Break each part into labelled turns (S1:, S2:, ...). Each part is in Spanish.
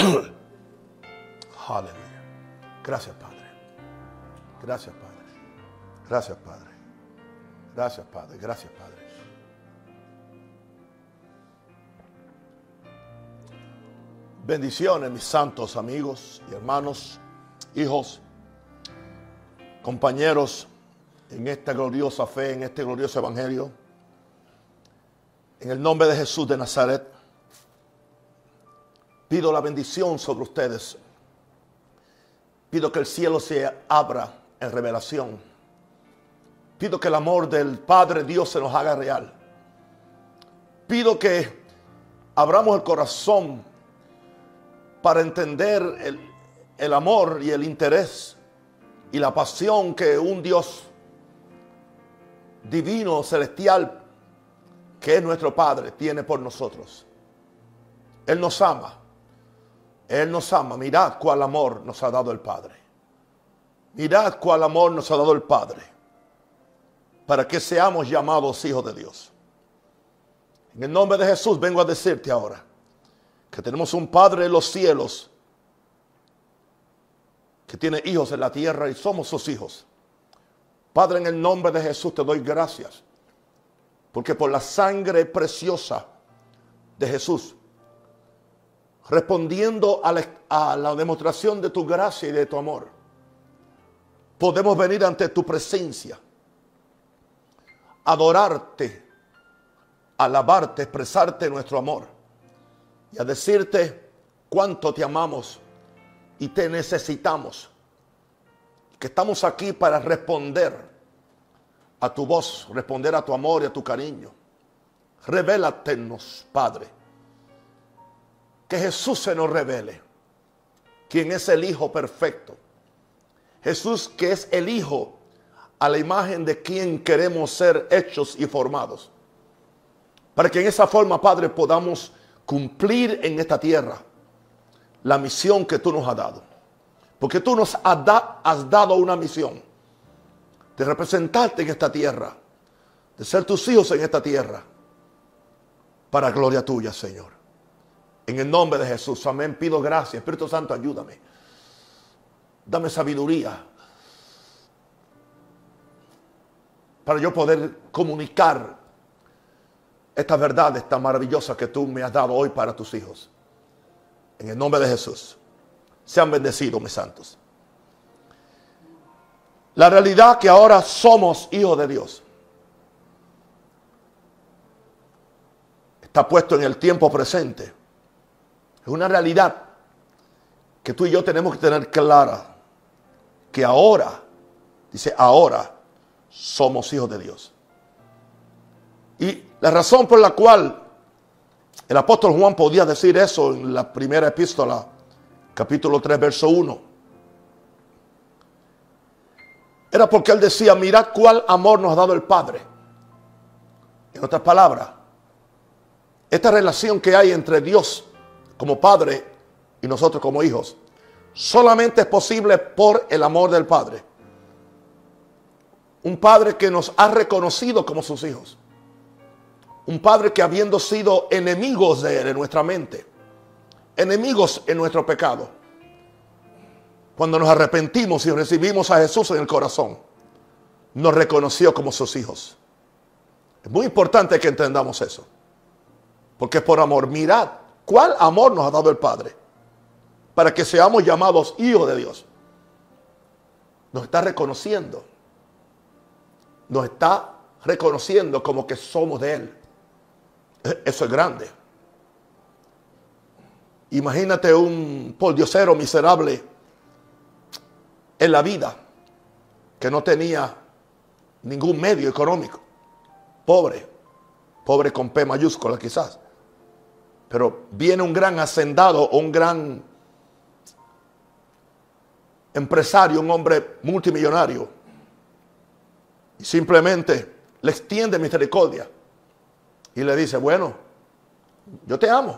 S1: Aleluya. Gracias, Padre. Gracias, Padre. Gracias, Padre. Gracias, Padre. Gracias, Padre. Bendiciones, mis santos amigos y hermanos, hijos, compañeros en esta gloriosa fe, en este glorioso evangelio. En el nombre de Jesús de Nazaret, pido la bendición sobre ustedes. Pido que el cielo se abra en revelación. Pido que el amor del Padre Dios se nos haga real. Pido que abramos el corazón para entender el, amor y el interés y la pasión que un Dios divino, celestial, que es nuestro Padre, tiene por nosotros. Él nos ama. Él nos ama. Mirad cuál amor nos ha dado el Padre. Mirad cuál amor nos ha dado el Padre. Para que seamos llamados hijos de Dios. En el nombre de Jesús vengo a decirte ahora que tenemos un Padre en los cielos que tiene hijos en la tierra y somos sus hijos. Padre, en el nombre de Jesús te doy gracias, porque por la sangre preciosa de Jesús, respondiendo a la, demostración de tu gracia y de tu amor, podemos venir ante tu presencia, adorarte, alabarte, expresarte nuestro amor y a decirte cuánto te amamos y te necesitamos. Que estamos aquí para responder a tu voz, responder a tu amor y a tu cariño. Revélatenos, Padre. Que Jesús se nos revele, quien es el Hijo perfecto. Jesús que es el Hijo a la imagen de quien queremos ser hechos y formados. Para que en esa forma, Padre, podamos cumplir en esta tierra la misión que tú nos has dado. Porque tú nos has, has, dado una misión de representarte en esta tierra, de ser tus hijos en esta tierra, para gloria tuya, Señor. En el nombre de Jesús, amén. Pido gracias. Espíritu Santo, ayúdame. Dame sabiduría para yo poder comunicar estas verdades tan maravillosas que tú me has dado hoy para tus hijos. En el nombre de Jesús. Sean bendecidos, mis santos. La realidad que ahora somos hijos de Dios está puesto en el tiempo presente. Es una realidad que tú y yo tenemos que tener clara. Que ahora, dice ahora, somos hijos de Dios. Y la razón por la cual el apóstol Juan podía decir eso en la primera epístola, capítulo 3, verso 1, era porque él decía, mirad cuál amor nos ha dado el Padre. En otras palabras, esta relación que hay entre Dios como Padre y nosotros como hijos, solamente es posible por el amor del Padre. Un Padre que nos ha reconocido como sus hijos. Un Padre que habiendo sido enemigos de Él en nuestra mente, enemigos en nuestro pecado, cuando nos arrepentimos y recibimos a Jesús en el corazón, nos reconoció como sus hijos. Es muy importante que entendamos eso. Porque por amor. Mirad cuál amor nos ha dado el Padre. Para que seamos llamados hijos de Dios. Nos está reconociendo. Nos está reconociendo como que somos de Él. Eso es grande. Imagínate un pordiosero miserable en la vida que no tenía ningún medio económico. Pobre, pobre con P mayúscula quizás. Pero viene un gran hacendado un gran empresario, un hombre multimillonario, y simplemente le extiende misericordia y le dice, bueno, yo te amo.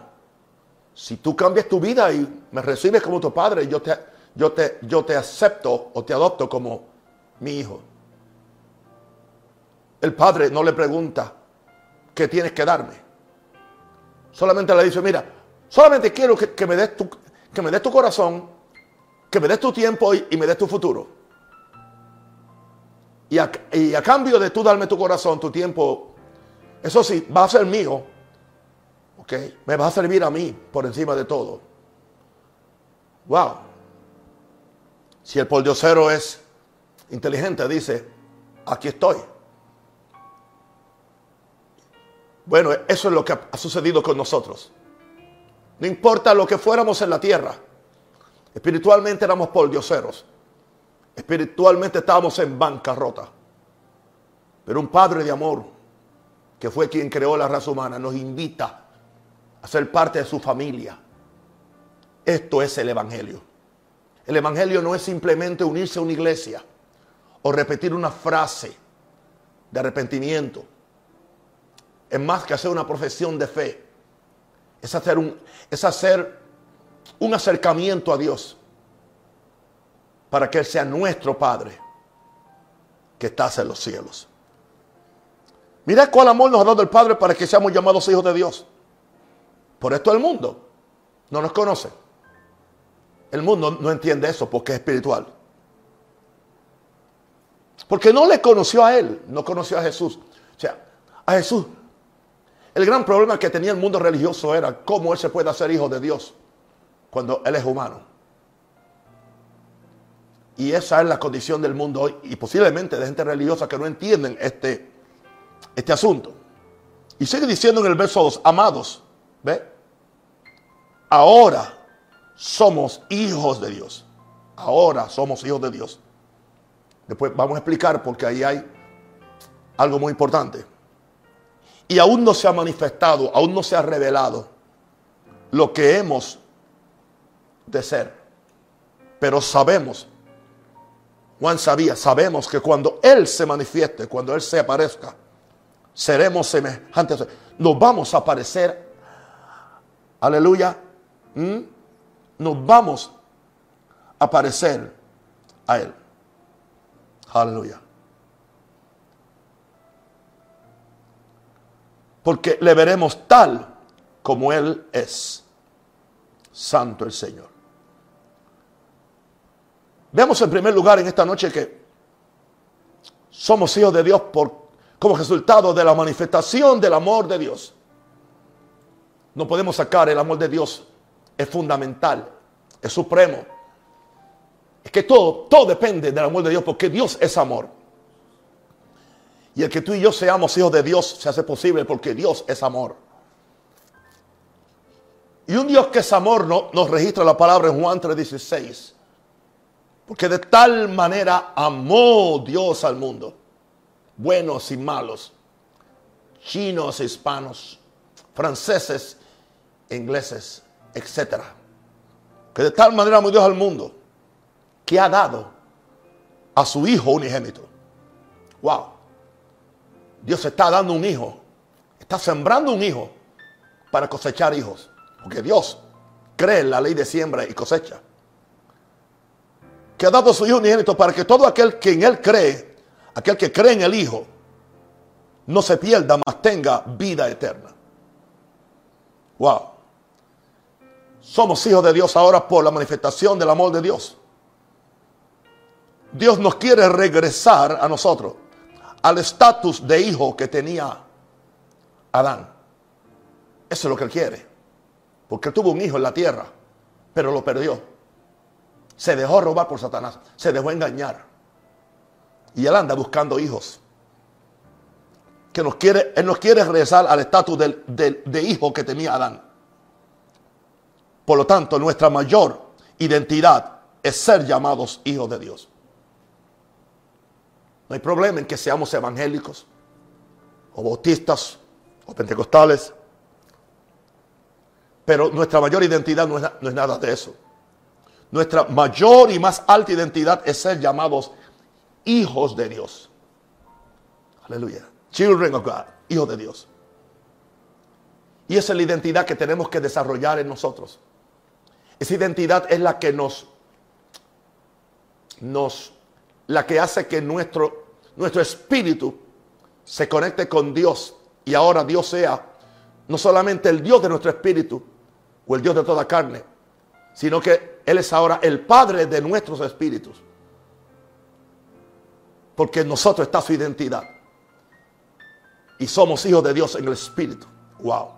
S1: Si tú cambias tu vida y me recibes como tu padre, yo te, yo te, yo te acepto o te adopto como mi hijo. El padre no le pregunta, ¿qué tienes que darme? Solamente le dice, mira, solamente quiero que, que me des tu, que me des tu corazón, que me des tu tiempo y, me des tu futuro. Y a, y a, cambio de tú darme tu corazón, tu tiempo, eso sí, va a ser mío. ¿Ok? Me va a servir a mí por encima de todo. Wow. Si el poldiosero es inteligente, dice, aquí estoy. Bueno, eso es lo que ha sucedido con nosotros. No importa lo que fuéramos en la tierra. Espiritualmente éramos poldioseros. Espiritualmente estábamos en bancarrota. Pero un Padre de amor, que fue quien creó la raza humana, nos invita a ser parte de su familia. Esto es el Evangelio. El Evangelio no es simplemente unirse a una iglesia o repetir una frase de arrepentimiento. Es más que hacer una profesión de fe. Es hacer un, es hacer un acercamiento a Dios para que Él sea nuestro Padre que estás en los cielos. Mira cuál amor nos ha dado el Padre para que seamos llamados hijos de Dios. Por esto el mundo no nos conoce. El mundo no entiende eso porque es espiritual. Porque no le conoció a Él, no conoció a Jesús. O sea, a Jesús. El gran problema que tenía el mundo religioso era cómo Él se puede hacer hijo de Dios cuando Él es humano. Y esa es la condición del mundo hoy y posiblemente de gente religiosa que no entienden este, este asunto. Y sigue diciendo en el verso 2, amados, ¿ve? Ahora somos hijos de Dios. Ahora somos hijos de Dios. Después vamos a explicar porque ahí hay algo muy importante. Y aún no se ha manifestado, aún no se ha revelado lo que hemos de ser. Pero sabemos, Juan sabía, sabemos que cuando Él se manifieste, cuando Él se aparezca, seremos semejantes. Nos vamos a parecer, aleluya, nos vamos a parecer a Él. Aleluya. Porque le veremos tal como Él es. Santo el Señor. Vemos en primer lugar en esta noche que somos hijos de Dios por, como resultado de la manifestación del amor de Dios. No podemos sacar el amor de Dios. Es fundamental, es supremo. Es que todo, todo depende del amor de Dios porque Dios es amor. Y el que tú y yo seamos hijos de Dios se hace posible porque Dios es amor. Y un Dios que es amor no, nos registra la palabra en Juan 3:16. Porque de tal manera amó Dios al mundo, buenos y malos, chinos, hispanos, franceses, ingleses, etc. Que de tal manera amó Dios al mundo que ha dado a su Hijo unigénito. Wow. Dios está dando un hijo, está sembrando un hijo para cosechar hijos. Porque Dios cree en la ley de siembra y cosecha. Que ha dado su Hijo unigénito para que todo aquel que en Él cree, aquel que cree en el Hijo, no se pierda, mas tenga vida eterna. Wow. Somos hijos de Dios ahora por la manifestación del amor de Dios. Dios nos quiere regresar a nosotros al estatus de hijo que tenía Adán. Eso es lo que él quiere. Porque él tuvo un hijo en la tierra, pero lo perdió. Se dejó robar por Satanás, se dejó engañar. Y él anda buscando hijos. Que nos quiere, él nos quiere regresar al estatus de hijo que tenía Adán. Por lo tanto, nuestra mayor identidad es ser llamados hijos de Dios. No hay problema en que seamos evangélicos, o bautistas, o pentecostales. Pero nuestra mayor identidad no es, nada de eso. Nuestra mayor y más alta identidad es ser llamados hijos de Dios. Aleluya. Children of God, hijos de Dios. Y esa es la identidad que tenemos que desarrollar en nosotros. Esa identidad es la que nos, nos, la que hace que nuestro nuestro espíritu se conecte con Dios y ahora Dios sea no solamente el Dios de nuestro espíritu o el Dios de toda carne, sino que Él es ahora el Padre de nuestros espíritus. Porque en nosotros está su identidad. Y somos hijos de Dios en el Espíritu. Wow.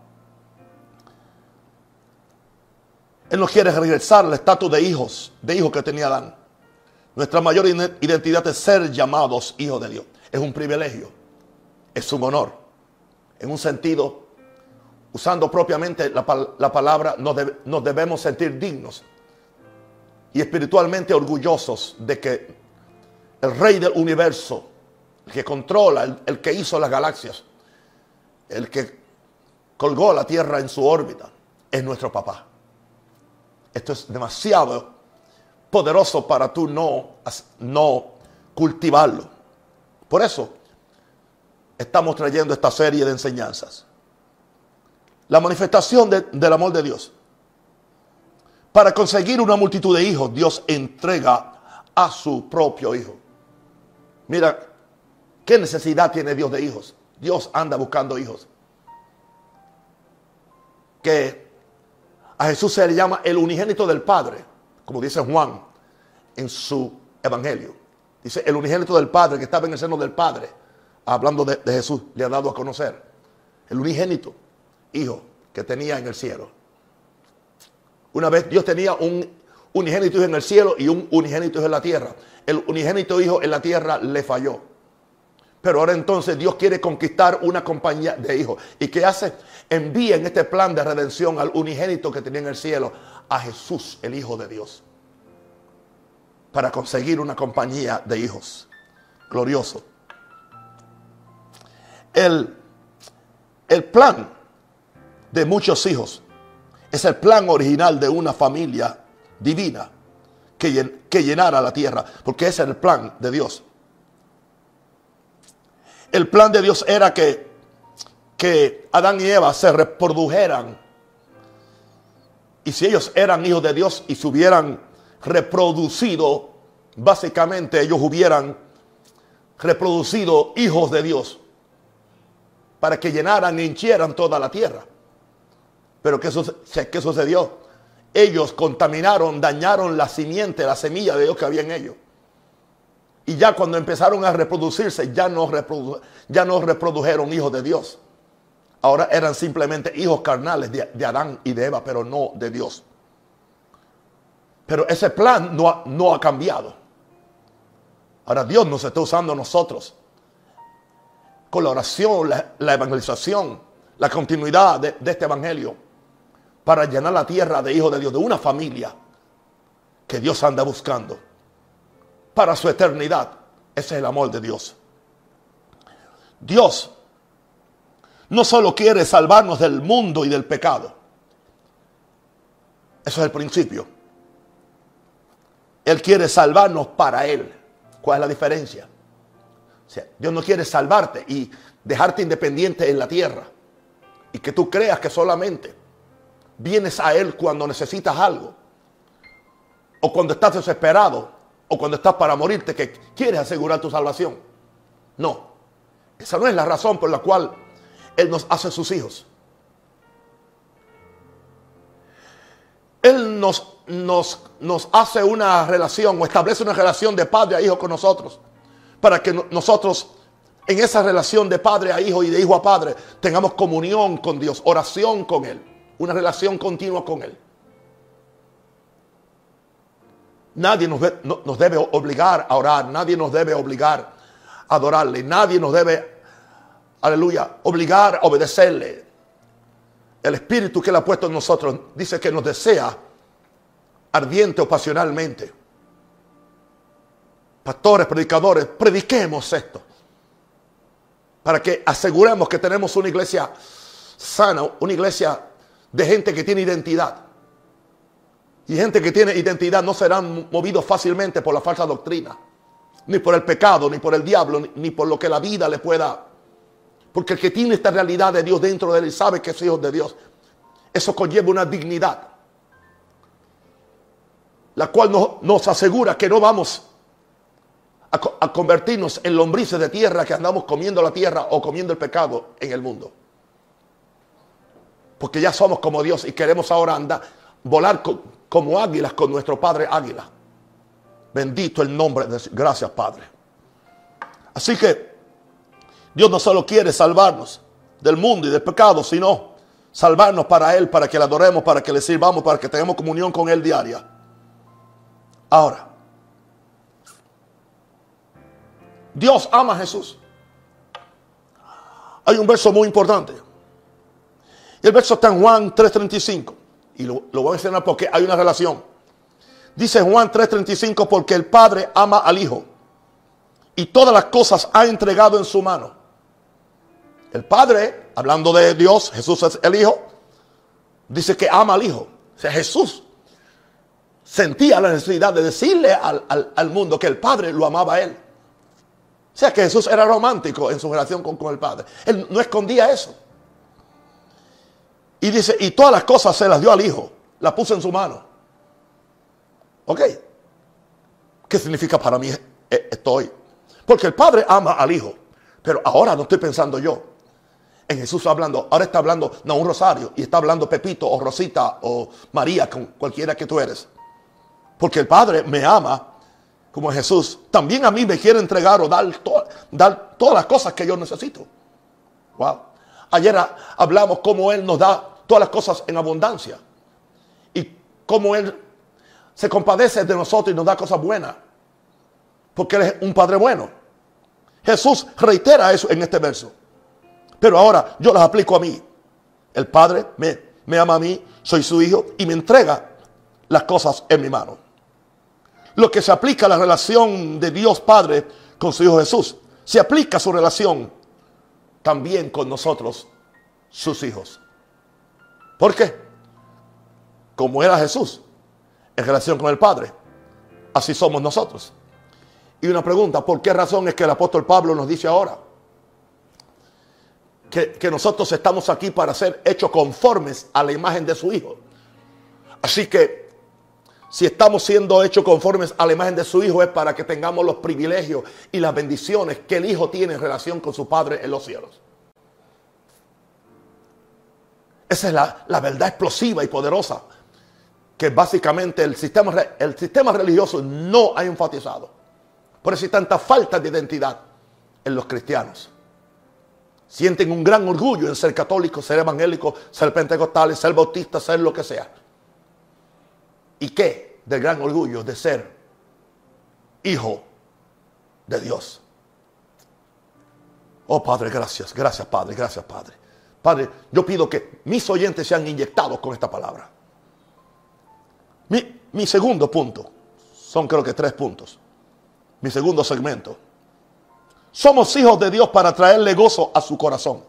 S1: Él nos quiere regresar al estatus de hijos, de hijos que tenía Adán. Nuestra mayor identidad es ser llamados hijos de Dios. Es un privilegio, es un honor. En un sentido, usando propiamente la, palabra, nos, debemos sentir dignos y espiritualmente orgullosos de que el rey del universo, el que controla, el que hizo las galaxias, el que colgó la Tierra en su órbita, es nuestro papá. Esto es demasiado poderoso para tú no, no cultivarlo. Por eso estamos trayendo esta serie de enseñanzas. La manifestación del amor de Dios. Para conseguir una multitud de hijos, Dios entrega a su propio hijo. Mira, ¿qué necesidad tiene Dios de hijos? Dios anda buscando hijos. Que a Jesús se le llama el unigénito del Padre como dice Juan en su evangelio. Dice, el unigénito del Padre que estaba en el seno del Padre, hablando de, Jesús, le ha dado a conocer. El unigénito, hijo que tenía en el cielo. Una vez Dios tenía un unigénito hijo en el cielo y un unigénito hijo en la tierra. El unigénito hijo en la tierra le falló. Pero ahora entonces Dios quiere conquistar una compañía de hijos. ¿Y qué hace? Envía en este plan de redención al unigénito que tenía en el cielo a Jesús, el Hijo de Dios, para conseguir una compañía de hijos. Glorioso. El, el plan de muchos hijos es el plan original de una familia divina que, que llenara la tierra, porque ese es el plan de Dios. El plan de Dios era que, que Adán y Eva se reprodujeran y si ellos eran hijos de Dios y se hubieran reproducido, básicamente ellos hubieran reproducido hijos de Dios para que llenaran e hinchieran toda la tierra. Pero ¿qué, ¿qué sucedió? Ellos contaminaron, dañaron la simiente, la semilla de Dios que había en ellos. Y ya cuando empezaron a reproducirse, ya no, ya no reprodujeron hijos de Dios. Ahora eran simplemente hijos carnales de, Adán y de Eva, pero no de Dios. Pero ese plan no ha, cambiado. Ahora Dios nos está usando a nosotros con la oración, la, evangelización, la continuidad de, de, este evangelio para llenar la tierra de hijos de Dios, de una familia que Dios anda buscando para su eternidad. Ese es el amor de Dios. Dios no solo quiere salvarnos del mundo y del pecado. Eso es el principio. Él quiere salvarnos para Él. ¿Cuál es la diferencia? Dios no quiere salvarte y dejarte independiente en la tierra. Y que tú creas que solamente vienes a Él cuando necesitas algo. O cuando estás desesperado. O cuando estás para morirte que quieres asegurar tu salvación. No. Esa no es la razón por la cual él nos hace sus hijos. Él nos, nos, nos hace una relación o establece una relación de padre a hijo con nosotros. Para que nosotros en esa relación de padre a hijo y de hijo a padre tengamos comunión con Dios, oración con Él, una relación continua con Él. Nadie nos, nos, debe obligar a orar, nadie nos debe obligar a adorarle, nadie nos debe aleluya, obligar a obedecerle. El espíritu que él ha puesto en nosotros dice que nos desea ardiente o pasionalmente. Pastores, predicadores, prediquemos esto. Para que aseguremos que tenemos una iglesia sana, una iglesia de gente que tiene identidad. Y gente que tiene identidad no serán movidos fácilmente por la falsa doctrina, ni por el pecado, ni por el diablo, ni por lo que la vida le pueda porque el que tiene esta realidad de Dios dentro de él sabe que es hijo de Dios. Eso conlleva una dignidad. La cual nos asegura que no vamos a, convertirnos en lombrices de tierra que andamos comiendo la tierra o comiendo el pecado en el mundo. Porque ya somos como Dios y queremos ahora andar, volar como águilas con nuestro Padre Águila. Bendito el nombre de Gracias, Padre. Así que Dios no solo quiere salvarnos del mundo y del pecado, sino salvarnos para Él, para que le adoremos, para que le sirvamos, para que tengamos comunión con Él diaria. Ahora, Dios ama a Jesús. Hay un verso muy importante. Y el verso está en Juan 3:35. Y lo, voy a mencionar porque hay una relación. Dice Juan 3:35 porque el Padre ama al Hijo y todas las cosas ha entregado en su mano. El Padre, hablando de Dios, Jesús es el Hijo, dice que ama al Hijo. O sea, Jesús sentía la necesidad de decirle al, al mundo que el Padre lo amaba a él. O sea que Jesús era romántico en su relación con, el Padre. Él no escondía eso. Y dice, y todas las cosas se las dio al Hijo, las puso en su mano. ¿Ok? ¿Qué significa para mí estoy? Porque el Padre ama al Hijo. Pero ahora no estoy pensando yo. En Jesús hablando, ahora está hablando, no un rosario, y está hablando Pepito o Rosita o María, con cualquiera que tú eres. Porque el Padre me ama como Jesús, también a mí me quiere entregar o dar, dar todas las cosas que yo necesito. Wow. Ayer hablamos cómo Él nos da todas las cosas en abundancia. Y cómo Él se compadece de nosotros y nos da cosas buenas. Porque Él es un Padre bueno. Jesús reitera eso en este verso. Pero ahora yo las aplico a mí. El Padre me, me ama a mí, soy su hijo y me entrega las cosas en mi mano lo que se aplica a la relación de Dios Padre con su Hijo Jesús. Se aplica su relación también con nosotros, sus hijos. ¿Por qué? Como era Jesús en relación con el Padre, así somos nosotros. Y una pregunta, ¿por qué razón es que el apóstol Pablo nos dice ahora que, nosotros estamos aquí para ser hechos conformes a la imagen de su Hijo? Así que si estamos siendo hechos conformes a la imagen de su Hijo, es para que tengamos los privilegios y las bendiciones que el Hijo tiene en relación con su Padre en los cielos. Esa es la, verdad explosiva y poderosa que básicamente el sistema, el sistema religioso no ha enfatizado. Por eso hay tanta falta de identidad en los cristianos. Sienten un gran orgullo en ser católicos, ser evangélicos, ser pentecostales, ser bautistas, ser lo que sea. ¿Y qué? Del gran orgullo de ser hijo de Dios. Oh Padre, gracias, gracias Padre, gracias Padre. Padre, yo pido que mis oyentes sean inyectados con esta palabra. Mi, mi segundo punto, son creo que tres puntos. Mi segundo segmento. Somos hijos de Dios para traerle gozo a su corazón.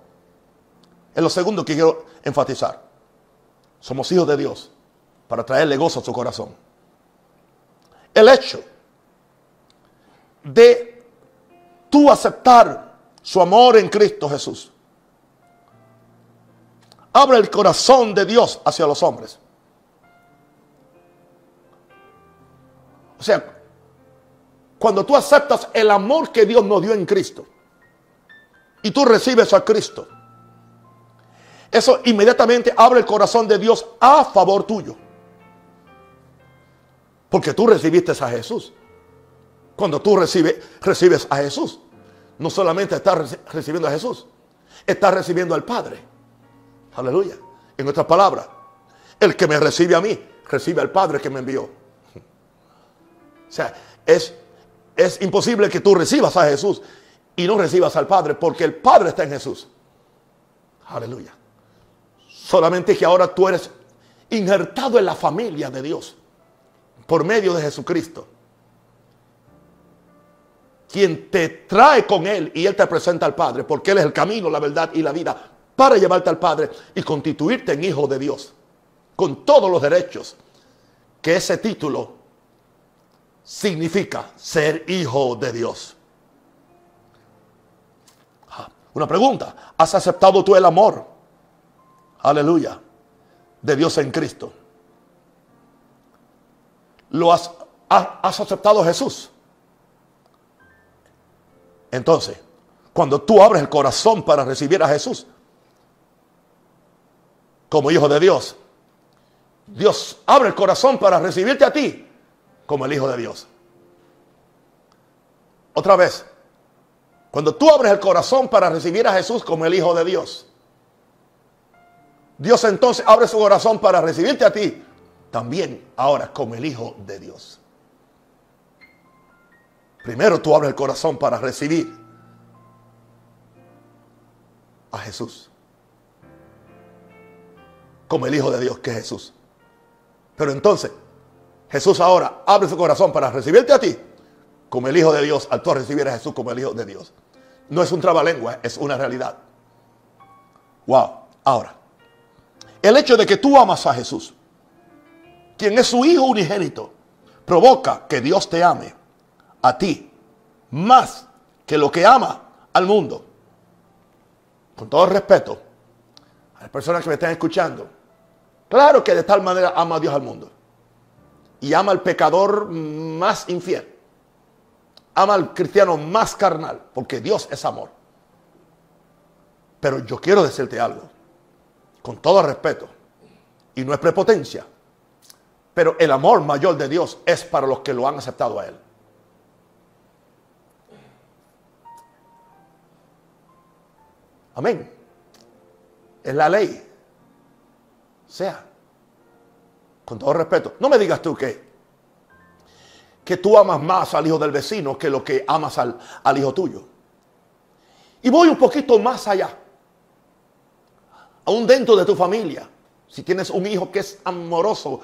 S1: Es lo segundo que quiero enfatizar. Somos hijos de Dios para traerle gozo a su corazón. El hecho de tú aceptar su amor en Cristo Jesús abre el corazón de Dios hacia los hombres. O sea, cuando tú aceptas el amor que Dios nos dio en Cristo y tú recibes a Cristo, eso inmediatamente abre el corazón de Dios a favor tuyo. Porque tú recibiste a Jesús. Cuando tú recibes, recibes a Jesús, no solamente estás recibiendo a Jesús, estás recibiendo al Padre. Aleluya. En otras palabras, el que me recibe a mí, recibe al Padre que me envió. O sea, es, es imposible que tú recibas a Jesús y no recibas al Padre, porque el Padre está en Jesús. Aleluya. Solamente que ahora tú eres injertado en la familia de Dios por medio de Jesucristo. Quien te trae con Él y Él te presenta al Padre, porque Él es el camino, la verdad y la vida, para llevarte al Padre y constituirte en hijo de Dios, con todos los derechos que ese título significa ser hijo de Dios. Ah, una pregunta, ¿has aceptado tú el amor? Aleluya, de Dios en Cristo lo has, aceptado a Jesús. Entonces, cuando tú abres el corazón para recibir a Jesús como hijo de Dios, Dios abre el corazón para recibirte a ti como el Hijo de Dios. Otra vez, cuando tú abres el corazón para recibir a Jesús como el Hijo de Dios, Dios entonces abre su corazón para recibirte a ti también ahora como el Hijo de Dios. Primero tú abres el corazón para recibir a Jesús como el Hijo de Dios que es Jesús. Pero entonces, Jesús ahora abre su corazón para recibirte a ti como el Hijo de Dios al tú recibir a Jesús como el Hijo de Dios. No es un trabalengua, es una realidad. Wow. Ahora, el hecho de que tú amas a Jesús, quien es su Hijo unigénito, provoca que Dios te ame a ti más que lo que ama al mundo. Con todo respeto a las personas que me están escuchando, claro que de tal manera ama a Dios al mundo y ama al pecador más infiel ama al cristiano más carnal, porque Dios es amor. Pero yo quiero decirte algo, con todo respeto, y no es prepotencia, pero el amor mayor de Dios es para los que lo han aceptado a Él. Amén. Es la ley. Sea. Con todo respeto. No me digas tú que que tú amas más al hijo del vecino que lo que amas al, al hijo tuyo. Y voy un poquito más allá. Aún dentro de tu familia. Si tienes un hijo que es amoroso,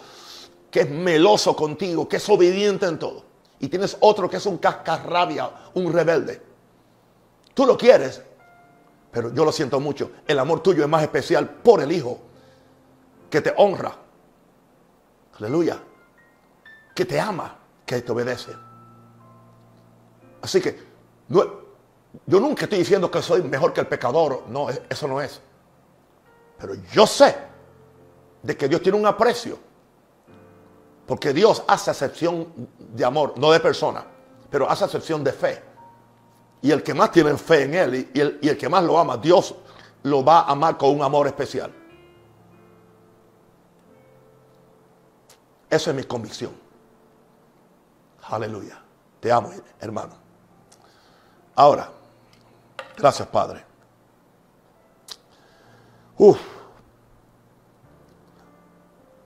S1: que es meloso contigo, que es obediente en todo. Y tienes otro que es un cascarrabia, un rebelde. Tú lo quieres, pero yo lo siento mucho. El amor tuyo es más especial por el hijo que te honra. Aleluya. Que te ama que te obedece. Así que yo nunca estoy diciendo que soy mejor que el pecador. No, eso no es. Pero yo sé de que Dios tiene un aprecio. Porque Dios hace acepción de amor, no de persona, pero hace acepción de fe. Y el que más tiene fe en Él y el, y el que más lo ama, Dios lo va a amar con un amor especial. Esa es mi convicción. Aleluya. Te amo, hermano. Ahora, gracias, Padre. Uf.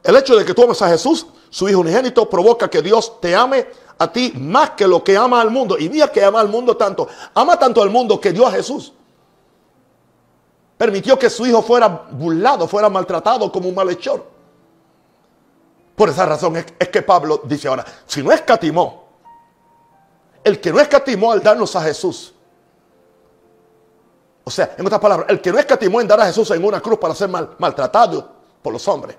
S1: El hecho de que tú ames a Jesús, su Hijo unigénito, provoca que Dios te ame a ti más que lo que ama al mundo. Y mira que ama al mundo tanto. Ama tanto al mundo que dio a Jesús. Permitió que su hijo fuera burlado, fuera maltratado como un malhechor. Por esa razón es, que Pablo dice ahora, si no escatimó, el que no escatimó al darnos a Jesús, o sea, en otras palabras, el que no escatimó en dar a Jesús en una cruz para ser maltratado por los hombres,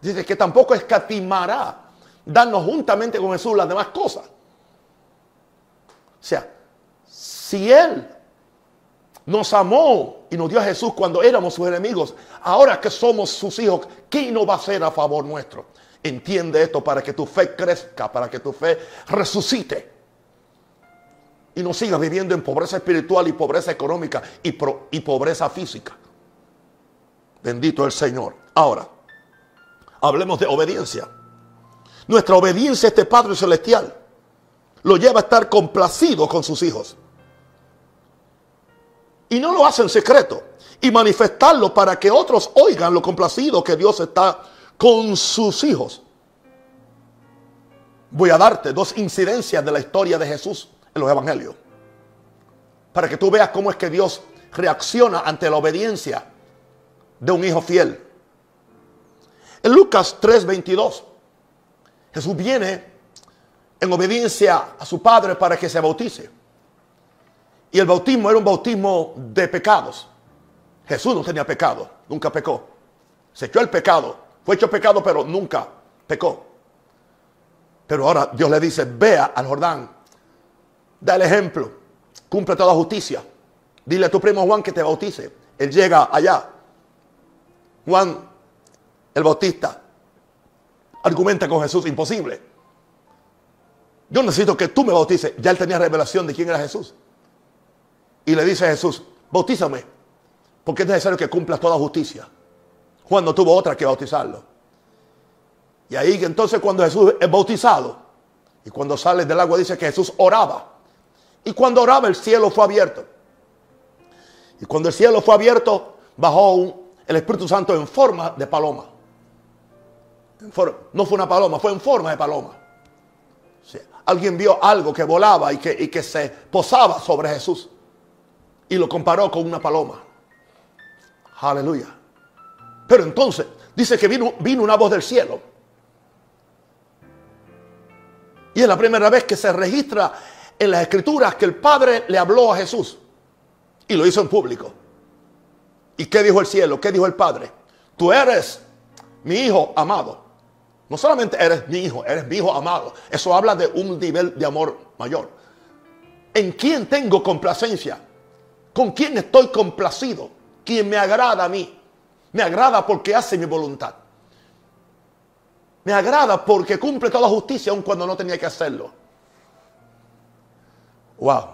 S1: dice que tampoco escatimará darnos juntamente con Jesús las demás cosas. O sea, si Él nos amó y nos dio a Jesús cuando éramos sus enemigos, ahora que somos sus hijos, ¿qué no va a hacer a favor nuestro? Entiende esto para que tu fe crezca, para que tu fe resucite. Y no sigas viviendo en pobreza espiritual y pobreza económica y, y pobreza física. Bendito el Señor. Ahora, hablemos de obediencia. Nuestra obediencia a este Padre Celestial lo lleva a estar complacido con sus hijos. Y no lo hace en secreto. Y manifestarlo para que otros oigan lo complacido que Dios está con sus hijos. Voy a darte dos incidencias de la historia de Jesús en los evangelios. Para que tú veas cómo es que Dios reacciona ante la obediencia de un hijo fiel. En Lucas 3:22, Jesús viene en obediencia a su padre para que se bautice. Y el bautismo era un bautismo de pecados. Jesús no tenía pecado, nunca pecó. Se echó el pecado fue hecho pecado, pero nunca pecó. Pero ahora Dios le dice, vea al Jordán, da el ejemplo, cumple toda justicia. Dile a tu primo Juan que te bautice. Él llega allá. Juan, el bautista, argumenta con Jesús, imposible. Yo necesito que tú me bautices. Ya él tenía revelación de quién era Jesús. Y le dice a Jesús, bautízame, porque es necesario que cumplas toda justicia. Juan no tuvo otra que bautizarlo. Y ahí entonces cuando Jesús es bautizado y cuando sale del agua dice que Jesús oraba. Y cuando oraba el cielo fue abierto. Y cuando el cielo fue abierto bajó el Espíritu Santo en forma de paloma. no fue una paloma, fue en forma de paloma. alguien vio algo que volaba y que, y que se posaba sobre Jesús y lo comparó con una paloma. Aleluya. Pero entonces dice que vino, una voz del cielo. Y es la primera vez que se registra en las escrituras que el Padre le habló a Jesús. Y lo hizo en público. ¿Y qué dijo el cielo? ¿Qué dijo el Padre? Tú eres mi hijo amado. No solamente eres mi hijo, eres mi hijo amado. Eso habla de un nivel de amor mayor. ¿En quién tengo complacencia? ¿Con quién estoy complacido? ¿Quién me agrada a mí? Me agrada porque hace mi voluntad. Me agrada porque cumple toda justicia aun cuando no tenía que hacerlo. Wow.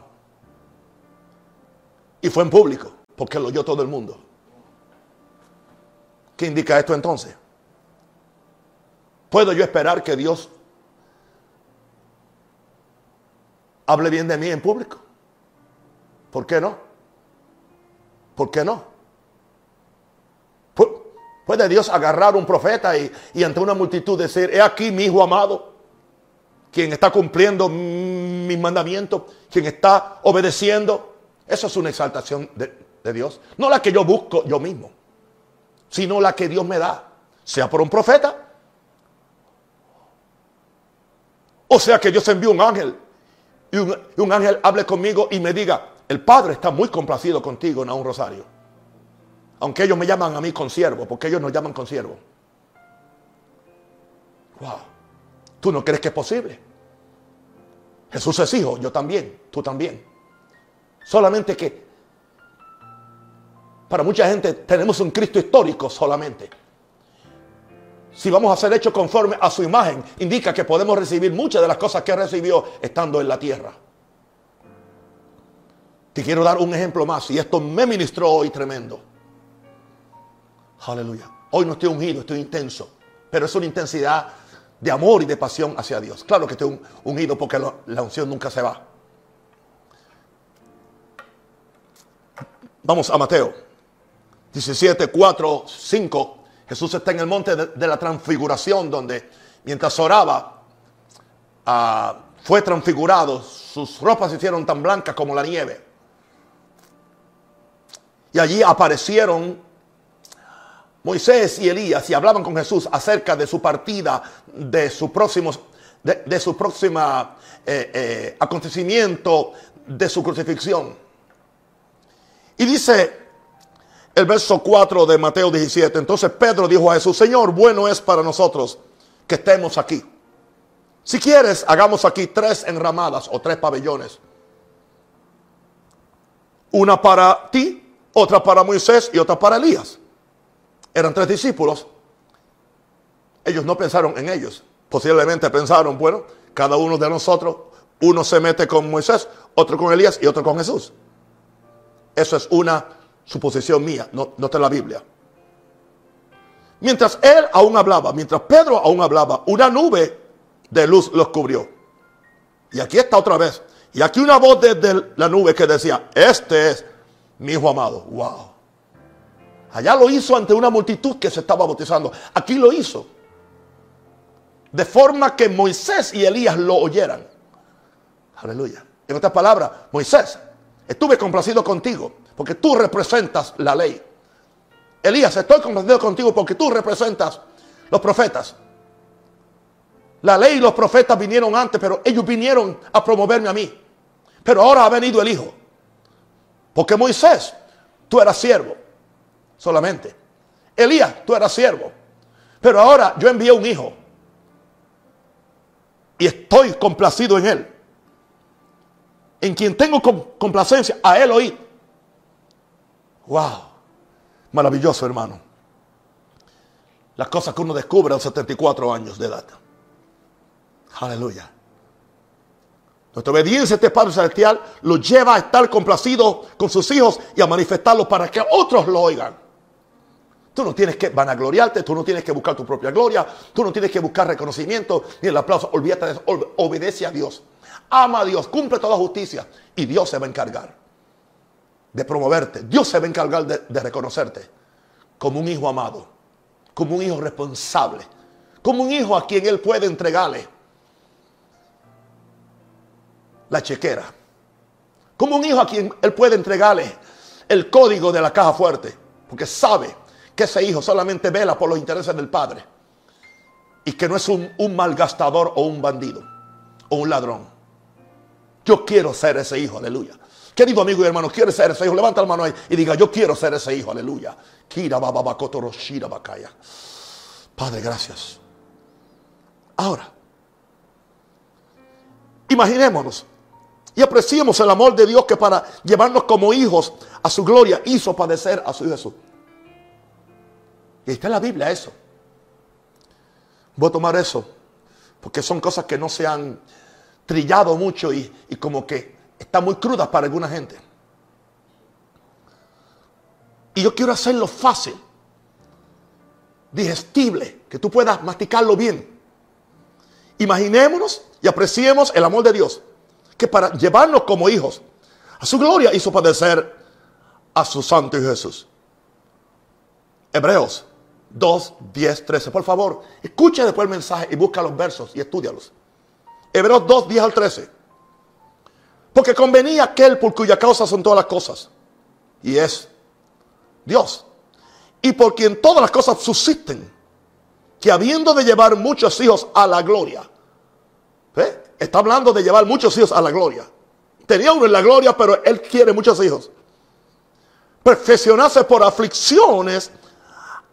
S1: Y fue en público, porque lo oyó todo el mundo. ¿Qué indica esto entonces? ¿Puedo yo esperar que Dios hable bien de mí en público? ¿Por qué no? ¿Por qué no? ¿Puede Dios agarrar un profeta y, ante una multitud decir, he aquí mi hijo amado, quien está cumpliendo mis mandamientos, quien está obedeciendo? Eso es una exaltación de, Dios. No la que yo busco yo mismo, sino la que Dios me da, sea por un profeta, o sea que Dios envíe un ángel y un, ángel hable conmigo y me diga, el Padre está muy complacido contigo un rosario. Aunque ellos me llaman a mí consiervo, porque ellos nos llaman consiervo. Wow. ¿Tú no crees que es posible? Jesús es hijo, yo también, tú también. Solamente que para mucha gente tenemos un Cristo histórico solamente. Si vamos a ser hechos conforme a su imagen, indica que podemos recibir muchas de las cosas que recibió estando en la tierra. Te quiero dar un ejemplo más y esto me ministró hoy tremendo. Aleluya. Hoy no estoy ungido, estoy intenso, pero es una intensidad de amor y de pasión hacia Dios. Claro que estoy ungido porque la unción nunca se va. Vamos a Mateo 17, 4, 5. Jesús está en el monte de, la transfiguración donde mientras oraba ah, fue transfigurado. Sus ropas se hicieron tan blancas como la nieve. Y allí aparecieron Moisés y Elías y hablaban con Jesús acerca de su partida, de su próximo, de, su próxima eh, eh, acontecimiento, de su crucifixión. Y dice el verso 4 de Mateo 17, entonces Pedro dijo a Jesús, Señor, bueno es para nosotros que estemos aquí. Si quieres, hagamos aquí tres enramadas o tres pabellones. Una para ti, otra para Moisés y otra para Elías. Eran tres discípulos. Ellos no pensaron en ellos. Posiblemente pensaron, bueno, cada uno de nosotros, uno se mete con Moisés, otro con Elías y otro con Jesús. Eso es una suposición mía, no, no está en la Biblia. Mientras él aún hablaba, mientras Pedro aún hablaba, una nube de luz los cubrió. Y aquí está otra vez. Y aquí una voz desde la nube que decía, este es mi hijo amado. Wow. Allá lo hizo ante una multitud que se estaba bautizando. Aquí lo hizo. De forma que Moisés y Elías lo oyeran. Aleluya. En otras palabras, Moisés, estuve complacido contigo porque tú representas la ley. Elías, estoy complacido contigo porque tú representas los profetas. La ley y los profetas vinieron antes, pero ellos vinieron a promoverme a mí. Pero ahora ha venido el Hijo. Porque Moisés, tú eras siervo solamente. Elías, tú eras siervo. Pero ahora yo envié un hijo. Y estoy complacido en él. En quien tengo complacencia, a él oí. Wow. Maravilloso, hermano. Las cosas que uno descubre a los 74 años de edad. Aleluya. Nuestra obediencia a este Padre Celestial lo lleva a estar complacido con sus hijos y a manifestarlo para que otros lo oigan. Tú no tienes que vanagloriarte, tú no tienes que buscar tu propia gloria, tú no tienes que buscar reconocimiento ni el aplauso. Olvídate de eso, obedece a Dios. Ama a Dios, cumple toda justicia y Dios se va a encargar de promoverte. Dios se va a encargar de, de reconocerte como un hijo amado, como un hijo responsable, como un hijo a quien Él puede entregarle la chequera, como un hijo a quien Él puede entregarle el código de la caja fuerte, porque sabe que ese hijo solamente vela por los intereses del padre y que no es un, un malgastador o un bandido o un ladrón. Yo quiero ser ese hijo, aleluya. Querido amigo y hermano, ¿quieres ser ese hijo? Levanta la mano ahí y diga, yo quiero ser ese hijo, aleluya. Padre, gracias. Ahora, imaginémonos y apreciemos el amor de Dios que para llevarnos como hijos a su gloria hizo padecer a su hijo Jesús. Está en la Biblia eso. Voy a tomar eso, porque son cosas que no se han trillado mucho y, y como que están muy crudas para alguna gente. Y yo quiero hacerlo fácil, digestible, que tú puedas masticarlo bien. Imaginémonos y apreciemos el amor de Dios que para llevarnos como hijos a su gloria hizo padecer a su santo Jesús. Hebreos 2, 10, 13. Por favor, escucha después el mensaje y busca los versos y estudialos. Hebreos 2, 10 al 13. Porque convenía aquel por cuya causa son todas las cosas. Y es Dios. Y por quien todas las cosas subsisten. Que habiendo de llevar muchos hijos a la gloria. ¿eh? Está hablando de llevar muchos hijos a la gloria. Tenía uno en la gloria, pero él quiere muchos hijos. Perfeccionarse por aflicciones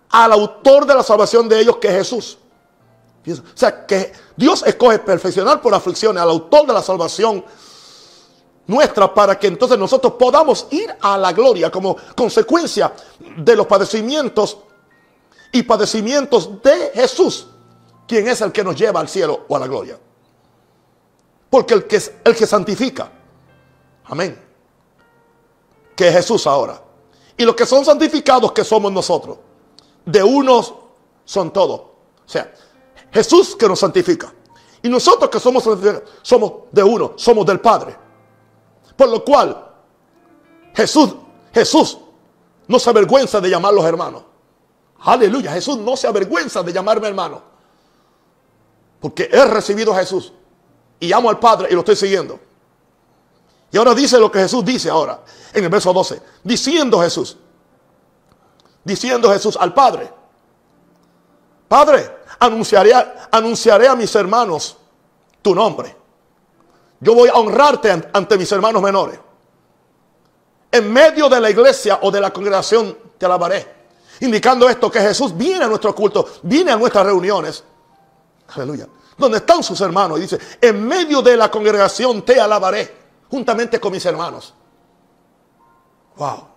S1: al autor de la salvación de ellos, que es Jesús. O sea, que Dios escoge perfeccionar por aflicciones al autor de la salvación nuestra para que entonces nosotros podamos ir a la gloria como consecuencia de los padecimientos y padecimientos de Jesús, quien es el que nos lleva al cielo o a la gloria. Porque el que, es el que santifica. Amén. Que es Jesús ahora. Y los que son santificados que somos nosotros. De unos son todos. O sea, Jesús que nos santifica. Y nosotros que somos somos de uno, somos del Padre. Por lo cual, Jesús, Jesús no se avergüenza de llamarlos hermanos. Aleluya, Jesús no se avergüenza de llamarme hermano. Porque he recibido a Jesús y amo al Padre y lo estoy siguiendo. Y ahora dice lo que Jesús dice ahora, en el verso 12. Diciendo Jesús, diciendo Jesús al Padre, Padre, anunciaré, anunciaré a mis hermanos tu nombre. Yo voy a honrarte ante mis hermanos menores. En medio de la iglesia o de la congregación te alabaré. Indicando esto que Jesús viene a nuestro culto, viene a nuestras reuniones. Aleluya donde están sus hermanos. Y dice, en medio de la congregación te alabaré, juntamente con mis hermanos. Wow.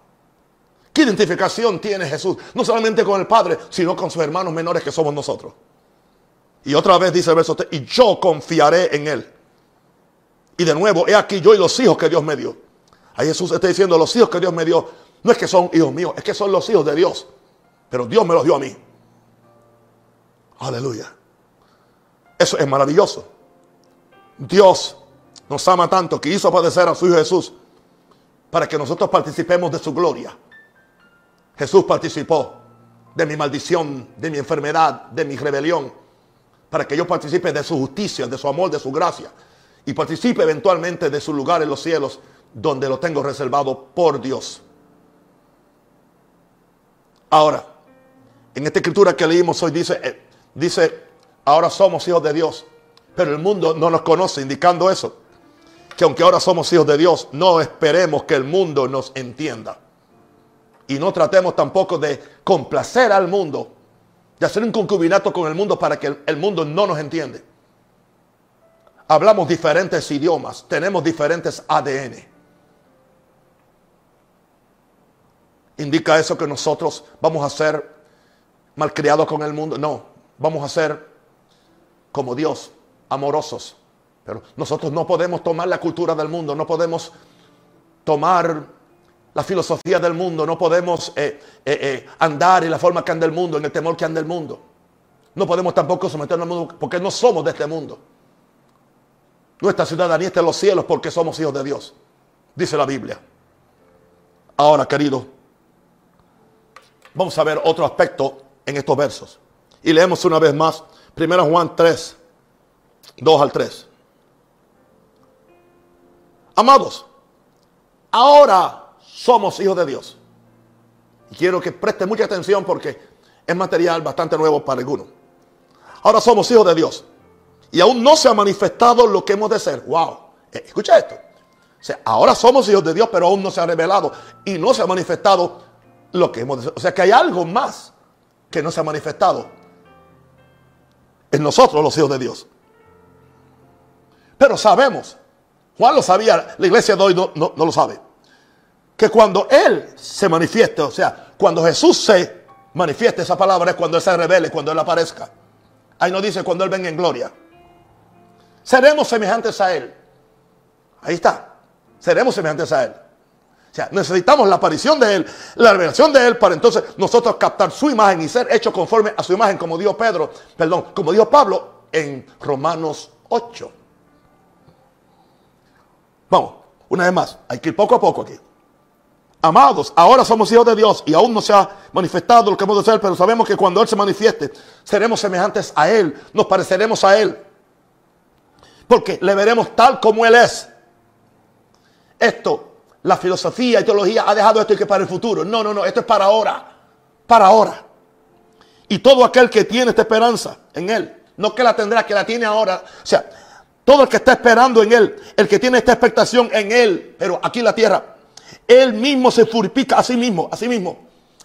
S1: ¿Qué identificación tiene Jesús? No solamente con el Padre, sino con sus hermanos menores que somos nosotros. Y otra vez dice el verso 3, y yo confiaré en Él. Y de nuevo, he aquí yo y los hijos que Dios me dio. Ahí Jesús está diciendo, los hijos que Dios me dio, no es que son hijos míos, es que son los hijos de Dios. Pero Dios me los dio a mí. Aleluya. Eso es maravilloso. Dios nos ama tanto que hizo padecer a su Hijo Jesús para que nosotros participemos de su gloria. Jesús participó de mi maldición, de mi enfermedad, de mi rebelión, para que yo participe de su justicia, de su amor, de su gracia, y participe eventualmente de su lugar en los cielos, donde lo tengo reservado por Dios. Ahora, en esta escritura que leímos hoy dice, eh, dice ahora somos hijos de Dios. Pero el mundo no nos conoce, indicando eso. Que aunque ahora somos hijos de Dios, no esperemos que el mundo nos entienda. Y no tratemos tampoco de complacer al mundo, de hacer un concubinato con el mundo para que el mundo no nos entiende. Hablamos diferentes idiomas, tenemos diferentes ADN. ¿Indica eso que nosotros vamos a ser malcriados con el mundo? No, vamos a ser como Dios, amorosos. Pero nosotros no podemos tomar la cultura del mundo, no podemos tomar la filosofía del mundo, no podemos eh, eh, eh, andar en la forma que anda el mundo, en el temor que anda el mundo. No podemos tampoco someternos al mundo porque no somos de este mundo. Nuestra ciudadanía está en los cielos porque somos hijos de Dios, dice la Biblia. Ahora, querido, vamos a ver otro aspecto en estos versos. Y leemos una vez más, 1 Juan 3, 2 al 3. Amados, ahora somos hijos de Dios. Y quiero que preste mucha atención porque es material bastante nuevo para algunos. Ahora somos hijos de Dios. Y aún no se ha manifestado lo que hemos de ser. Wow. Eh, escucha esto. O sea, ahora somos hijos de Dios, pero aún no se ha revelado y no se ha manifestado lo que hemos de ser. O sea, que hay algo más que no se ha manifestado en nosotros, los hijos de Dios. Pero sabemos, Juan lo sabía, la iglesia de hoy no, no, lo sabe, que cuando Él se manifieste, o sea, cuando Jesús se manifieste, esa palabra es cuando Él se revele, cuando Él aparezca. Ahí no dice cuando Él venga en gloria. Seremos semejantes a Él. Ahí está. Seremos semejantes a Él. O sea, necesitamos la aparición de Él, la revelación de Él para entonces nosotros captar su imagen y ser hechos conforme a su imagen, como dijo Pedro, perdón, como dijo Pablo en Romanos 8. Vamos, una vez más, hay que ir poco a poco aquí. Amados, ahora somos hijos de Dios y aún no se ha manifestado lo que hemos de ser, pero sabemos que cuando Él se manifieste, seremos semejantes a Él, nos pareceremos a Él. Porque le veremos tal como Él es. Esto la filosofía y teología ha dejado esto y que para el futuro. No, no, no, esto es para ahora. Para ahora. Y todo aquel que tiene esta esperanza en Él, no que la tendrá, que la tiene ahora. O sea, todo el que está esperando en Él, el que tiene esta expectación en Él, pero aquí en la tierra, Él mismo se purifica a sí mismo, a sí mismo.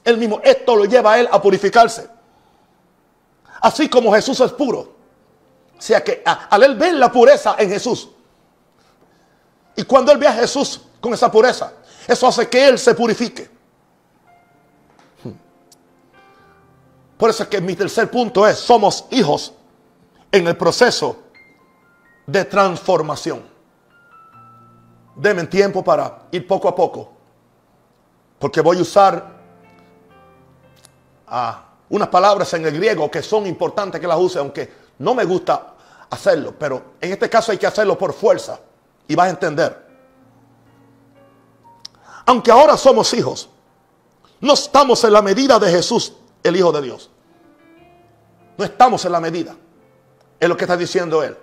S1: Él mismo, esto lo lleva a Él a purificarse. Así como Jesús es puro. O sea que al Él ver la pureza en Jesús, y cuando Él ve a Jesús con esa pureza. Eso hace que Él se purifique. Por eso es que mi tercer punto es, somos hijos en el proceso de transformación. Deme tiempo para ir poco a poco. Porque voy a usar ah, unas palabras en el griego que son importantes que las use, aunque no me gusta hacerlo. Pero en este caso hay que hacerlo por fuerza. Y vas a entender. Aunque ahora somos hijos, no estamos en la medida de Jesús, el Hijo de Dios. No estamos en la medida. Es lo que está diciendo él.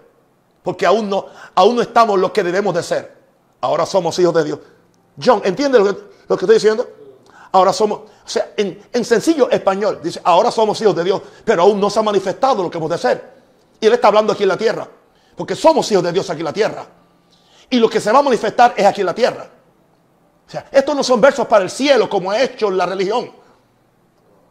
S1: Porque aún no, aún no estamos lo que debemos de ser. Ahora somos hijos de Dios. John, ¿entiende lo que, estoy diciendo? Ahora somos, o sea, en, en, sencillo español, dice, ahora somos hijos de Dios, pero aún no se ha manifestado lo que hemos de ser. Y él está hablando aquí en la tierra. Porque somos hijos de Dios aquí en la tierra. Y lo que se va a manifestar es aquí en la tierra estos no son versos para el cielo como ha hecho la religión.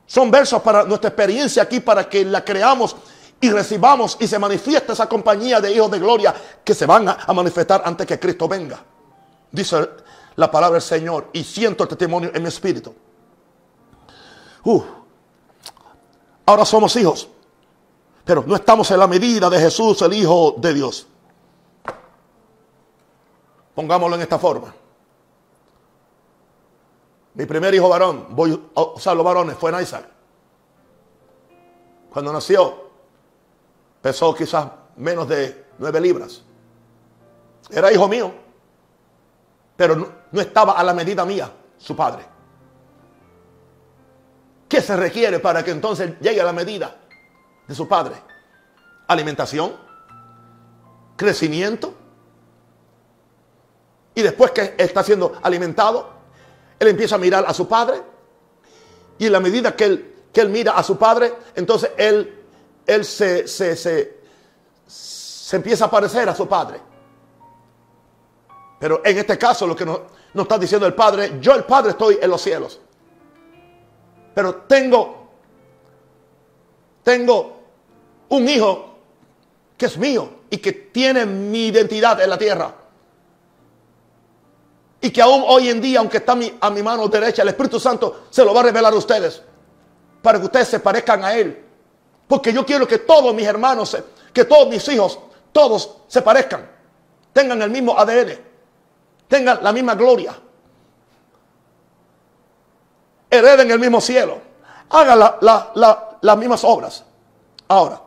S1: Son versos para nuestra experiencia aquí, para que la creamos y recibamos y se manifieste esa compañía de hijos de gloria que se van a, manifestar antes que Cristo venga. Dice la palabra del Señor y siento el testimonio en mi espíritu. Uh, ahora somos hijos, pero no estamos en la medida de Jesús, el Hijo de Dios. Pongámoslo en esta forma. Mi primer hijo varón, voy a usar los varones, fue Isaac. Cuando nació, pesó quizás menos de nueve libras. Era hijo mío, pero no, estaba a la medida mía, su padre. ¿Qué se requiere para que entonces llegue a la medida de su padre? Alimentación, crecimiento. Y después que está siendo alimentado, él empieza a mirar a su padre. Y en la medida que él, que él mira a su padre, entonces él, él se, se, se, empieza a parecer a su padre. Pero en este caso lo que nos, está diciendo el padre, yo el padre estoy en los cielos. Pero tengo, tengo un hijo que es mío y que tiene mi identidad en la tierra. Y que aún hoy en día, aunque está a mi, mano derecha, el Espíritu Santo se lo va a revelar a ustedes. Para que ustedes se parezcan a Él. Porque yo quiero que todos mis hermanos, que todos mis hijos, todos se parezcan. Tengan el mismo ADN. Tengan la misma gloria. hereden el mismo cielo, hagan las mismas obras. Ahora,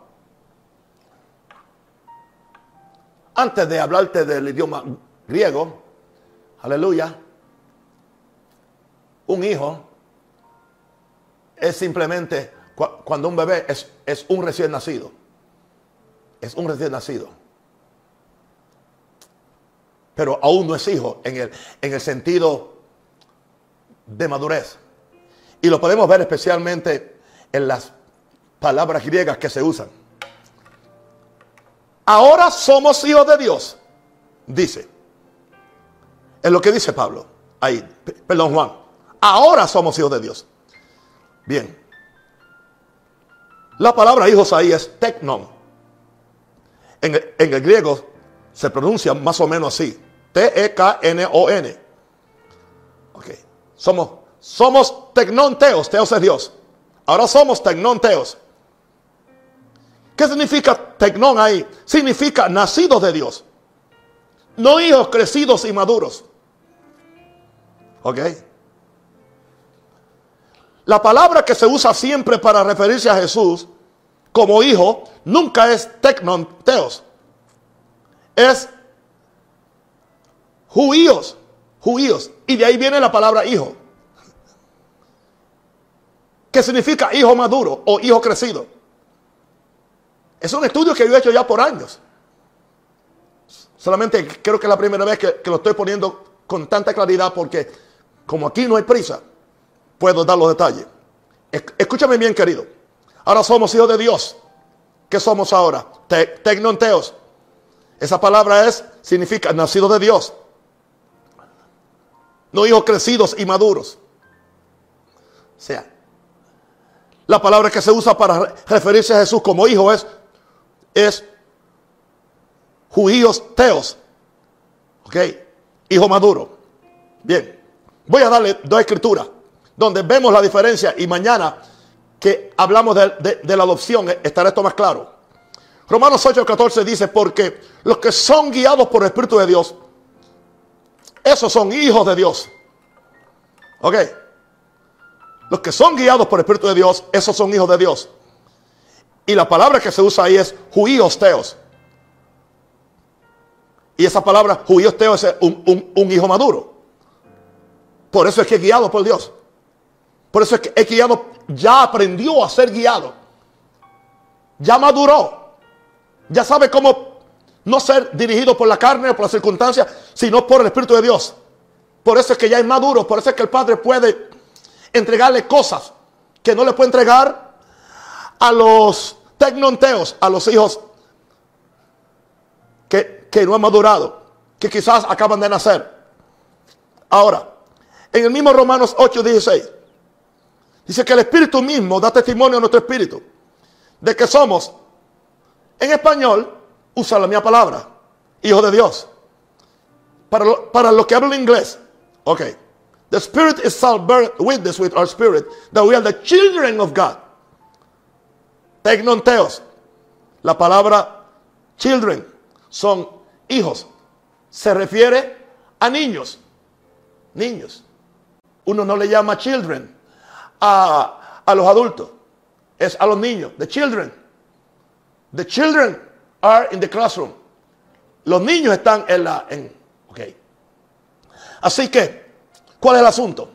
S1: antes de hablarte del idioma griego, aleluya, un hijo es simplemente cuando un bebé es, es un recién nacido. Es un recién nacido. Pero aún no es hijo en el, en el sentido de madurez. Y lo podemos ver especialmente en las palabras griegas que se usan. Ahora somos hijos de Dios, dice. Es lo que dice Pablo. Ahí, perdón Juan. Ahora somos hijos de Dios. Bien. La palabra hijos ahí es teknon. En, en el griego se pronuncia más o menos así. T-E-K-N-O-N. Ok. Somos, somos tecnonteos. Teos es Dios. Ahora somos tecnonteos. ¿Qué significa tecnón ahí? Significa nacidos de Dios. No hijos crecidos y maduros. ¿Ok? La palabra que se usa siempre para referirse a Jesús como hijo nunca es tecnon teos. Es Juíos, juíos. Y de ahí viene la palabra hijo. ¿Qué significa hijo maduro o hijo crecido? Es un estudio que yo he hecho ya por años. Solamente creo que es la primera vez que, lo estoy poniendo con tanta claridad porque como aquí no hay prisa, puedo dar los detalles. Escúchame bien, querido. Ahora somos hijos de Dios. ¿Qué somos ahora? tecnonteos. Esa palabra es, significa nacido de Dios no hijos crecidos y maduros. O sea, la palabra que se usa para referirse a Jesús como hijo es, es judíos teos. ¿Ok? Hijo maduro. Bien. Voy a darle dos escrituras donde vemos la diferencia y mañana que hablamos de, de la adopción estará esto más claro. Romanos 8:14 dice, porque los que son guiados por el Espíritu de Dios, esos son hijos de Dios. ¿Ok? Los que son guiados por el Espíritu de Dios, esos son hijos de Dios. Y la palabra que se usa ahí es juíos teos. Y esa palabra juíos teos es un, un, hijo maduro. Por eso es que es guiado por Dios. Por eso es que es guiado, ya aprendió a ser guiado. Ya maduró. Ya sabe cómo no ser dirigido por la carne o por las circunstancias, sino por el Espíritu de Dios. Por eso es que ya es maduro, por eso es que el Padre puede entregarle cosas que no le puede entregar a los tecnonteos, a los hijos que, que no han madurado, que quizás acaban de nacer. Ahora, en el mismo Romanos 8, 16, dice que el Espíritu mismo da testimonio a nuestro Espíritu de que somos, en español, usa la misma palabra, hijo de Dios. Para, lo, para los que hablan inglés, ok. The Spirit is bear witness with our spirit that we are the children of God. Tecnonteos. La palabra children son hijos. Se refiere a niños. Niños. Uno no le llama children a, a los adultos. Es a los niños. The children. The children are in the classroom. Los niños están en la... En, ok. Así que, ¿cuál es el asunto?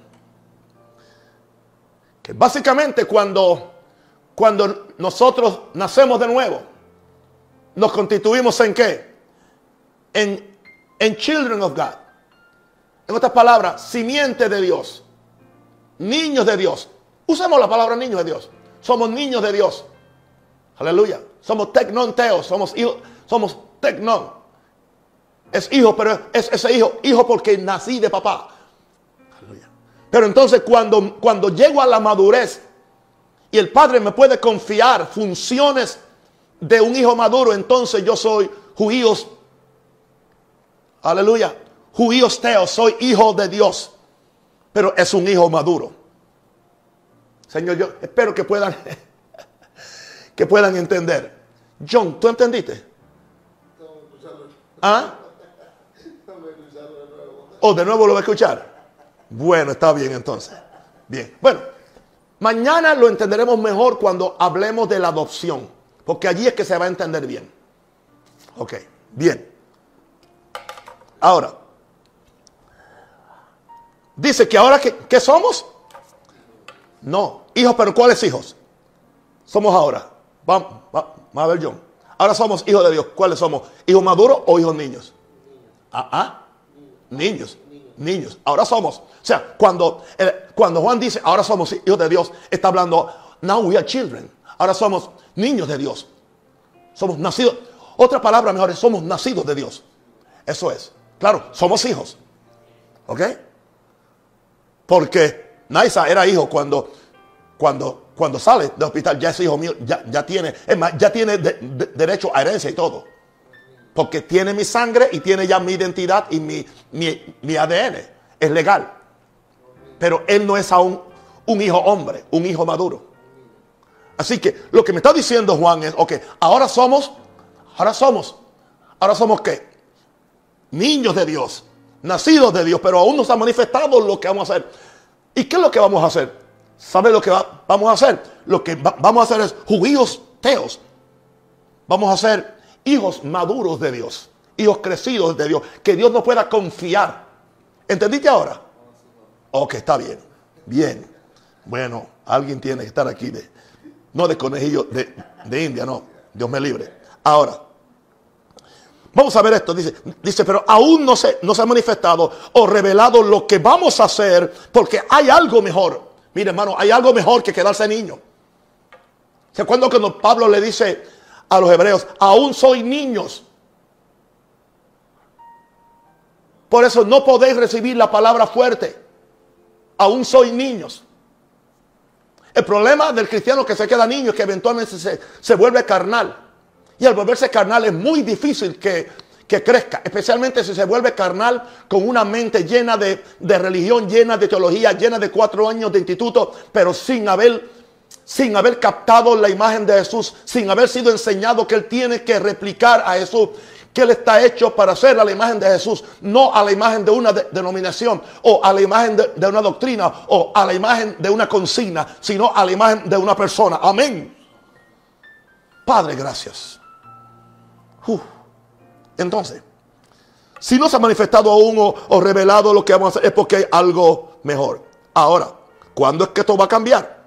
S1: Que básicamente cuando, cuando nosotros nacemos de nuevo, nos constituimos en qué? En, en children of God. En otras palabras, simiente de Dios. Niños de Dios. Usemos la palabra niños de Dios. Somos niños de Dios. Aleluya. Somos tecnonteos, somos hijos, somos tecnon. Es hijo, pero es ese hijo, hijo porque nací de papá. Pero entonces cuando, cuando llego a la madurez y el padre me puede confiar funciones de un hijo maduro, entonces yo soy judíos. Aleluya. Judíos teos, soy hijo de Dios. Pero es un hijo maduro. Señor, yo espero que puedan que puedan entender. John, ¿tú entendiste? ¿Ah? ¿O oh, de nuevo lo va a escuchar? Bueno, está bien entonces. Bien, bueno, mañana lo entenderemos mejor cuando hablemos de la adopción, porque allí es que se va a entender bien. Ok, bien. Ahora, dice que ahora que, ¿qué somos? No, hijos, pero ¿cuáles hijos? Somos ahora. Vamos, vamos a ver, John. Ahora somos hijos de Dios. ¿Cuáles somos? ¿Hijos maduros o hijos niños? Ah, ah. Niños. Niños. Ahora somos. O sea, cuando, cuando Juan dice, ahora somos hijos de Dios, está hablando, now we are children. Ahora somos niños de Dios. Somos nacidos. Otra palabra mejor es, somos nacidos de Dios. Eso es. Claro, somos hijos. ¿Ok? Porque Naisa era hijo cuando, cuando cuando sale del hospital, ya es hijo mío, ya, tiene, es más, ya tiene derecho a herencia y todo. Porque tiene mi sangre y tiene ya mi identidad y mi, mi, ADN. Es legal. Pero él no es aún un hijo hombre, un hijo maduro. Así que lo que me está diciendo Juan es, ok, ahora somos, ahora somos, ahora somos qué? Niños de Dios, nacidos de Dios, pero aún no se ha manifestado lo que vamos a hacer. ¿Y qué es lo que vamos a hacer? ¿Sabe lo que vamos a hacer? Lo que vamos a hacer es judíos teos. Vamos a ser hijos maduros de Dios. Hijos crecidos de Dios. Que Dios nos pueda confiar. ¿Entendiste ahora? Ok, está bien. Bien. Bueno, alguien tiene que estar aquí de, no de conejillo de, de India, no. Dios me libre. Ahora, Vamos a ver esto, dice, dice, pero aún no se, no se ha manifestado o revelado lo que vamos a hacer porque hay algo mejor. Mire, hermano, hay algo mejor que quedarse niño. ¿Se acuerdan cuando Pablo le dice a los hebreos, aún soy niños? Por eso no podéis recibir la palabra fuerte. Aún soy niños. El problema del cristiano que se queda niño es que eventualmente se, se vuelve carnal. Y al volverse carnal es muy difícil que que crezca, especialmente si se vuelve carnal con una mente llena de, religión, llena de teología, llena de cuatro años de instituto, pero sin haber, sin haber captado la imagen de Jesús, sin haber sido enseñado que él tiene que replicar a Jesús que él está hecho para hacer a la imagen de Jesús, no a la imagen de una denominación o a la imagen de, una doctrina o a la imagen de una consigna, sino a la imagen de una persona. Amén. Padre, gracias. Entonces, si no se ha manifestado aún o, revelado lo que vamos a hacer es porque hay algo mejor. Ahora, ¿cuándo es que esto va a cambiar?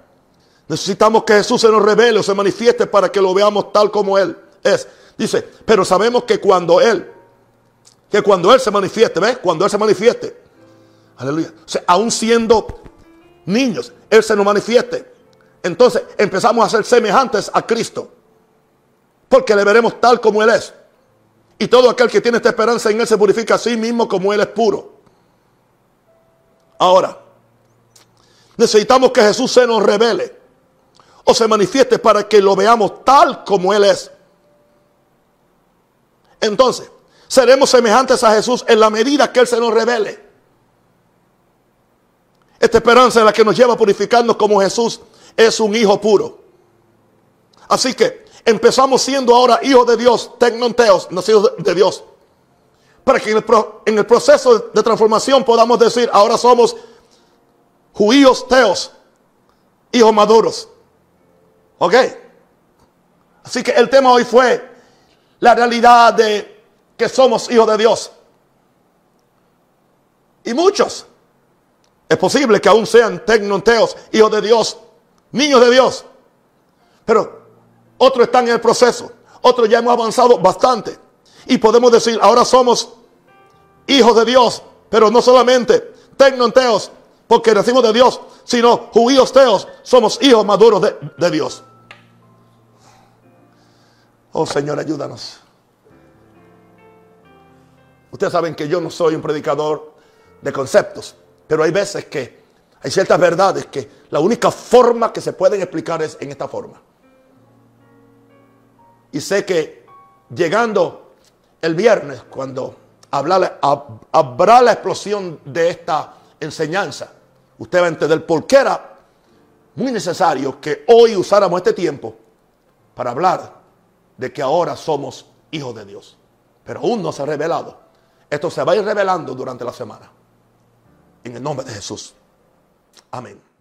S1: Necesitamos que Jesús se nos revele o se manifieste para que lo veamos tal como Él es. Dice, pero sabemos que cuando Él, que cuando Él se manifieste, ¿ves? Cuando Él se manifieste, aleluya, o sea, aún siendo niños, Él se nos manifieste. Entonces empezamos a ser semejantes a Cristo, porque le veremos tal como Él es. Y todo aquel que tiene esta esperanza en Él se purifica a sí mismo como Él es puro. Ahora, necesitamos que Jesús se nos revele o se manifieste para que lo veamos tal como Él es. Entonces, seremos semejantes a Jesús en la medida que Él se nos revele. Esta esperanza es la que nos lleva a purificarnos como Jesús es un hijo puro. Así que Empezamos siendo ahora hijos de Dios, tecnonteos, nacidos de Dios. Para que en el, proceso de transformación podamos decir, ahora somos judíos teos, hijos maduros. ¿Ok? Así que el tema hoy fue la realidad de que somos hijos de Dios. Y muchos, es posible que aún sean tecnonteos, hijos de Dios, niños de Dios. Pero otros están en el proceso, otros ya hemos avanzado bastante. Y podemos decir, ahora somos hijos de Dios, pero no solamente tecnonteos, porque decimos de Dios, sino judíos teos, somos hijos maduros de, de Dios. Oh Señor, ayúdanos. Ustedes saben que yo no soy un predicador de conceptos, pero hay veces que hay ciertas verdades que la única forma que se pueden explicar es en esta forma. Y sé que llegando el viernes, cuando habrá la explosión de esta enseñanza, usted va a entender por qué era muy necesario que hoy usáramos este tiempo para hablar de que ahora somos hijos de Dios. Pero aún no se ha revelado. Esto se va a ir revelando durante la semana. En el nombre de Jesús. Amén.